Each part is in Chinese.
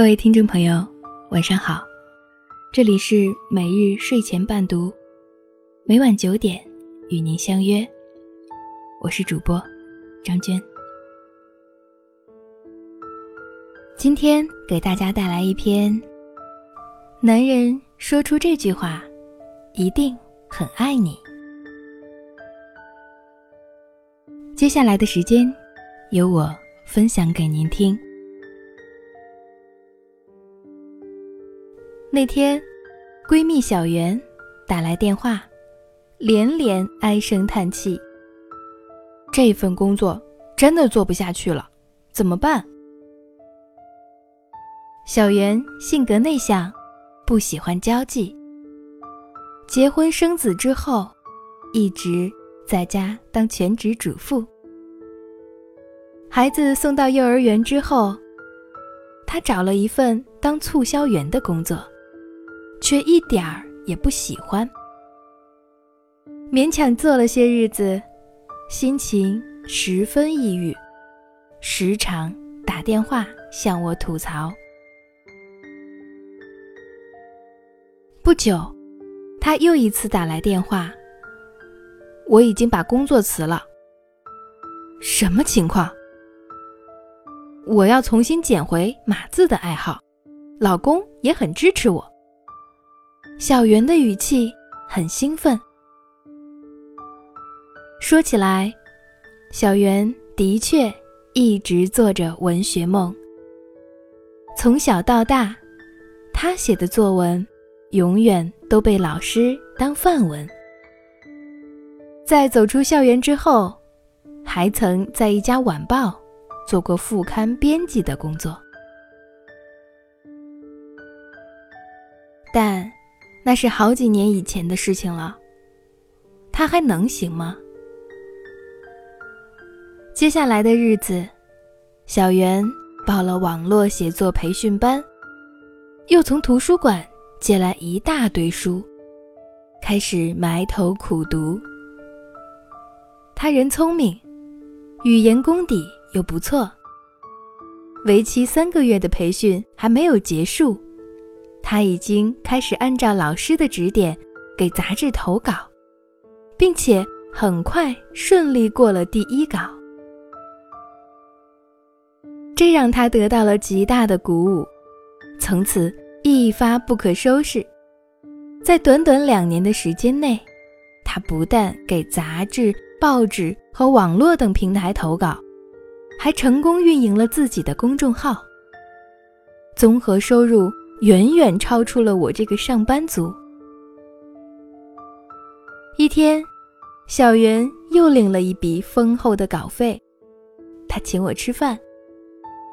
各位听众朋友，晚上好，这里是每日睡前伴读，每晚九点与您相约，我是主播张娟。今天给大家带来一篇：男人说出这句话，一定很爱你。接下来的时间，由我分享给您听。那天，闺蜜小袁打来电话，连连唉声叹气。这份工作真的做不下去了，怎么办？小袁性格内向，不喜欢交际。结婚生子之后，一直在家当全职主妇。孩子送到幼儿园之后，她找了一份当促销员的工作。却一点儿也不喜欢，勉强做了些日子，心情十分抑郁，时常打电话向我吐槽。不久，他又一次打来电话，我已经把工作辞了。什么情况？我要重新捡回码字的爱好，老公也很支持我。小圆的语气很兴奋。说起来，小圆的确一直做着文学梦。从小到大，他写的作文永远都被老师当范文。在走出校园之后，还曾在一家晚报做过副刊编辑的工作，但。那是好几年以前的事情了，他还能行吗？接下来的日子，小袁报了网络写作培训班，又从图书馆借来一大堆书，开始埋头苦读。他人聪明，语言功底又不错。为期三个月的培训还没有结束。他已经开始按照老师的指点给杂志投稿，并且很快顺利过了第一稿，这让他得到了极大的鼓舞，从此一发不可收拾。在短短两年的时间内，他不但给杂志、报纸和网络等平台投稿，还成功运营了自己的公众号，综合收入。远远超出了我这个上班族。一天，小袁又领了一笔丰厚的稿费，他请我吃饭，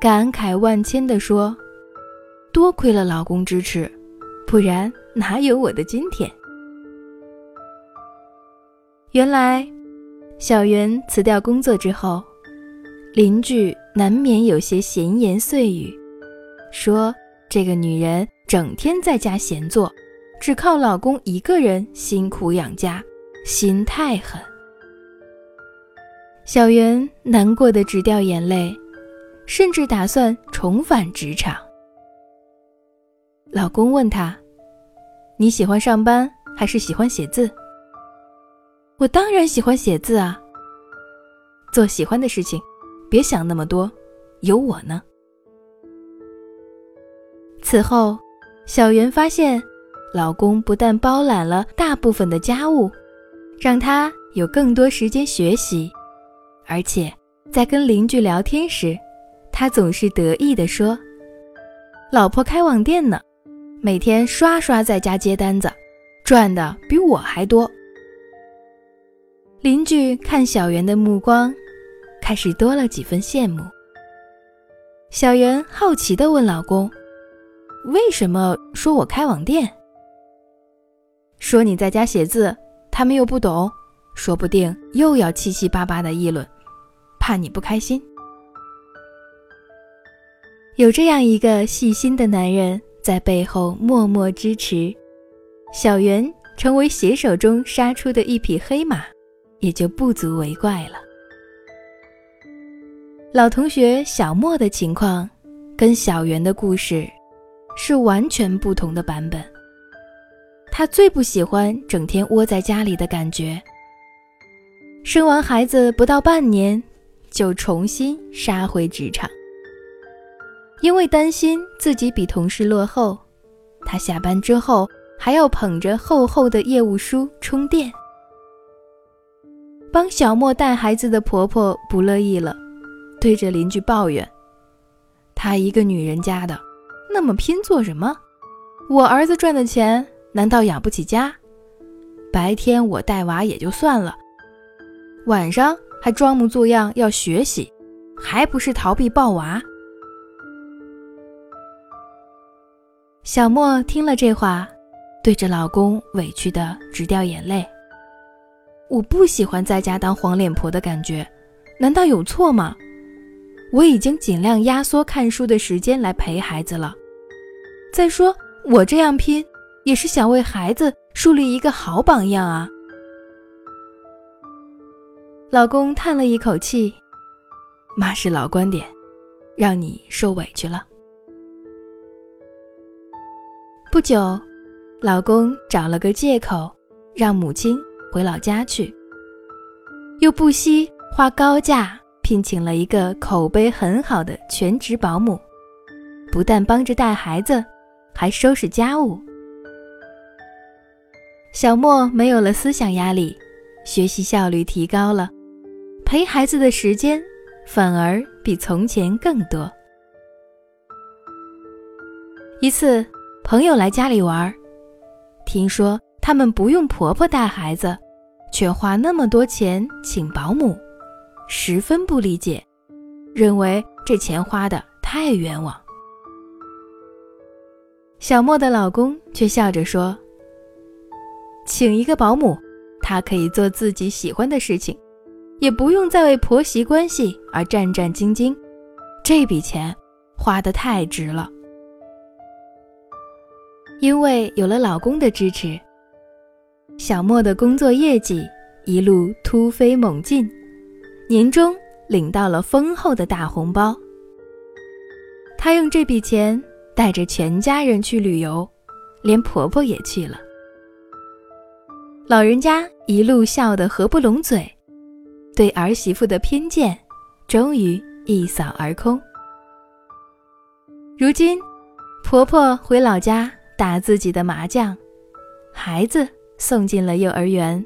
感慨万千地说：“多亏了老公支持，不然哪有我的今天？”原来，小袁辞掉工作之后，邻居难免有些闲言碎语，说。这个女人整天在家闲坐，只靠老公一个人辛苦养家，心太狠。小袁难过的直掉眼泪，甚至打算重返职场。老公问她：“你喜欢上班还是喜欢写字？”我当然喜欢写字啊。做喜欢的事情，别想那么多，有我呢。此后，小袁发现，老公不但包揽了大部分的家务，让她有更多时间学习，而且在跟邻居聊天时，他总是得意地说：“老婆开网店呢，每天刷刷在家接单子，赚的比我还多。”邻居看小袁的目光，开始多了几分羡慕。小袁好奇地问老公。为什么说我开网店？说你在家写字，他们又不懂，说不定又要七七八八的议论，怕你不开心。有这样一个细心的男人在背后默默支持，小袁成为写手中杀出的一匹黑马，也就不足为怪了。老同学小莫的情况，跟小袁的故事。是完全不同的版本。她最不喜欢整天窝在家里的感觉。生完孩子不到半年，就重新杀回职场。因为担心自己比同事落后，她下班之后还要捧着厚厚的业务书充电。帮小莫带孩子的婆婆不乐意了，对着邻居抱怨：“她一个女人家的，那么拼做什么？我儿子赚的钱难道养不起家？白天我带娃也就算了，晚上还装模作样要学习，还不是逃避抱娃？”小莫听了这话，对着老公委屈的直掉眼泪。我不喜欢在家当黄脸婆的感觉，难道有错吗？我已经尽量压缩看书的时间来陪孩子了。再说，我这样拼，也是想为孩子树立一个好榜样啊。老公叹了一口气：“妈是老观点，让你受委屈了。”不久，老公找了个借口，让母亲回老家去，又不惜花高价聘请了一个口碑很好的全职保姆，不但帮着带孩子，还收拾家务。小莫没有了思想压力，学习效率提高了，陪孩子的时间反而比从前更多。一次。朋友来家里玩，听说他们不用婆婆带孩子，却花那么多钱请保姆，十分不理解，认为这钱花的太冤枉。小莫的老公却笑着说：“请一个保姆，她可以做自己喜欢的事情，也不用再为婆媳关系而战战兢兢，这笔钱花的太值了。”因为有了老公的支持，小莫的工作业绩一路突飞猛进，年终领到了丰厚的大红包。她用这笔钱带着全家人去旅游，连婆婆也去了。老人家一路笑得合不拢嘴，对儿媳妇的偏见终于一扫而空。如今，婆婆回老家。打自己的麻将，孩子送进了幼儿园，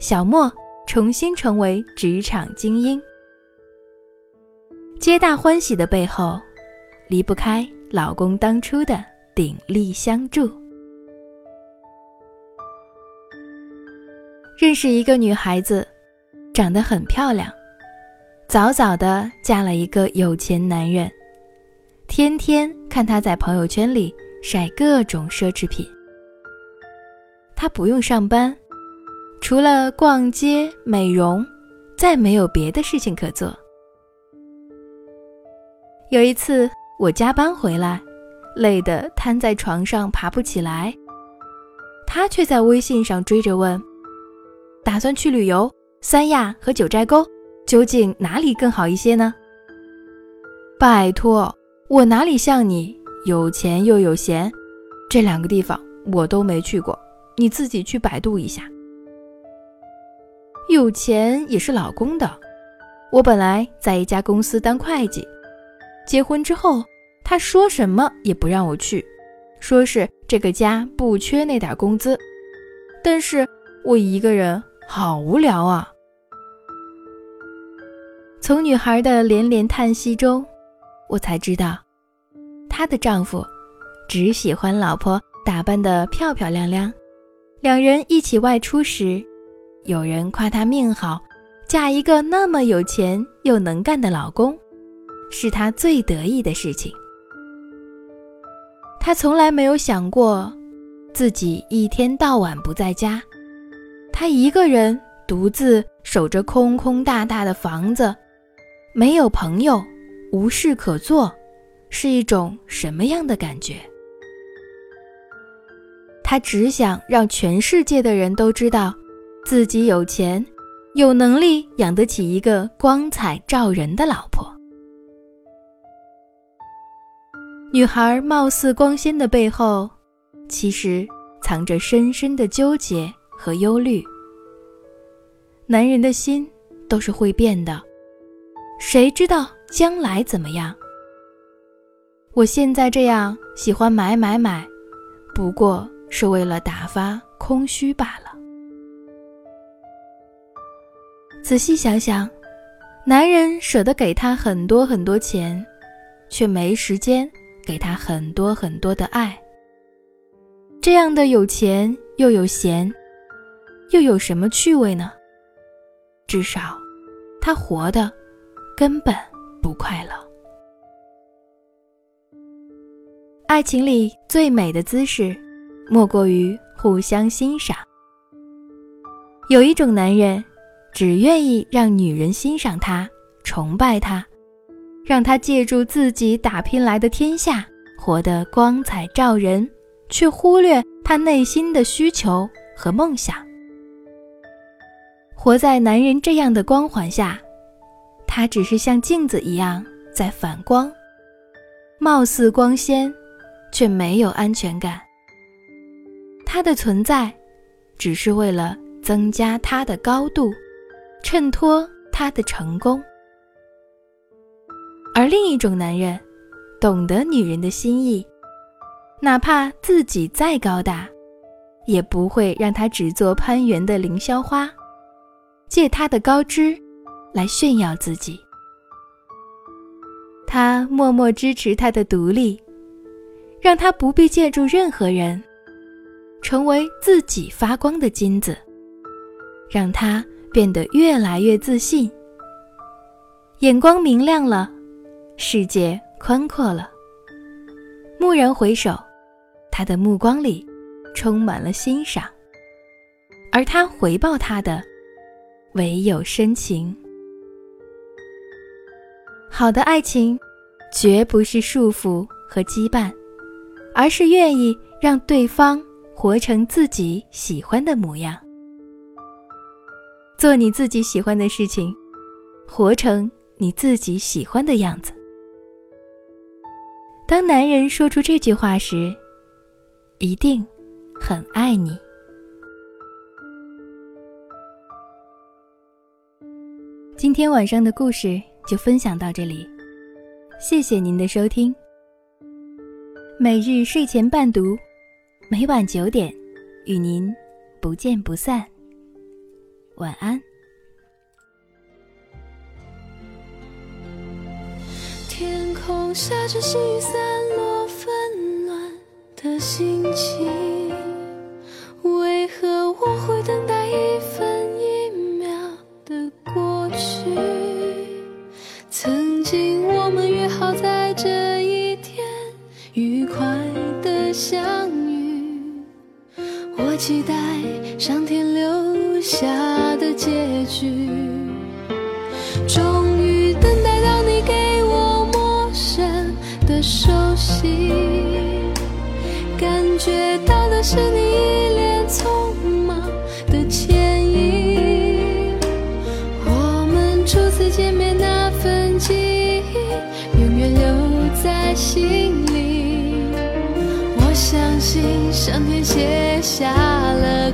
小莫重新成为职场精英。皆大欢喜的背后，离不开老公当初的鼎力相助。认识一个女孩子，长得很漂亮，早早的嫁了一个有钱男人，天天看她在朋友圈里。晒各种奢侈品，她不用上班，除了逛街、美容，再没有别的事情可做。有一次我加班回来，累得瘫在床上爬不起来，他却在微信上追着问：“打算去旅游，三亚和九寨沟，究竟哪里更好一些呢？”拜托，我哪里像你？有钱又有闲，这两个地方我都没去过，你自己去百度一下。有钱也是老公的，我本来在一家公司当会计，结婚之后他说什么也不让我去，说是这个家不缺那点工资，但是我一个人好无聊啊。从女孩的连连叹息中，我才知道。她的丈夫只喜欢老婆打扮得漂漂亮亮，两人一起外出时，有人夸她命好，嫁一个那么有钱又能干的老公，是她最得意的事情。她从来没有想过自己一天到晚不在家，她一个人独自守着空空大大的房子，没有朋友，无事可做。是一种什么样的感觉？她只想让全世界的人都知道，自己有钱，有能力养得起一个光彩照人的老婆。女孩貌似光鲜的背后，其实藏着深深的纠结和忧虑。男人的心都是会变的，谁知道将来怎么样？我现在这样喜欢买买买，不过是为了打发空虚罢了。仔细想想，男人舍得给她很多很多钱，却没时间给她很多很多的爱。这样的有钱又有闲，又有什么趣味呢？至少，他活的根本不快乐。爱情里最美的姿势，莫过于互相欣赏。有一种男人，只愿意让女人欣赏他、崇拜他，让他借助自己打拼来的天下，活得光彩照人，却忽略他内心的需求和梦想。活在男人这样的光环下，他只是像镜子一样在反光，貌似光鲜，却没有安全感。他的存在，只是为了增加他的高度，衬托他的成功。而另一种男人，懂得女人的心意，哪怕自己再高大，也不会让她只做攀援的凌霄花。借他的高枝来炫耀自己，他默默支持他的独立，让他不必借助任何人，成为自己发光的金子，让他变得越来越自信。眼光明亮了，世界宽阔了。蓦然回首，他的目光里充满了欣赏，而他回报他的。唯有深情。好的爱情，绝不是束缚和羁绊，而是愿意让对方活成自己喜欢的模样。做你自己喜欢的事情，活成你自己喜欢的样子。当男人说出这句话时，一定很爱你。今天晚上的故事就分享到这里，谢谢您的收听。每日睡前伴读，每晚九点与您不见不散。晚安。天空下着细雨散落纷乱的心情为何我会等待一分一秒的过去？曾经我们约好在这一天愉快的相遇。我期待上天留下的结局，终于等待到你给我陌生的熟悉，感觉到的是你一脸匆忙的歉意。我们初次见面那份记忆，永远留在心里。我相信上天写下。了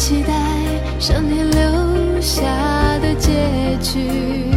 期待上天留下的结局。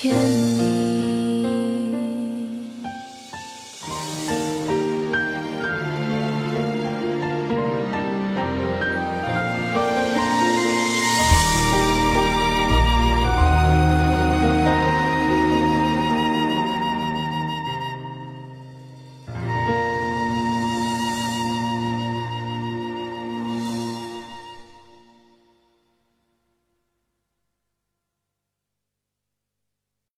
甜蜜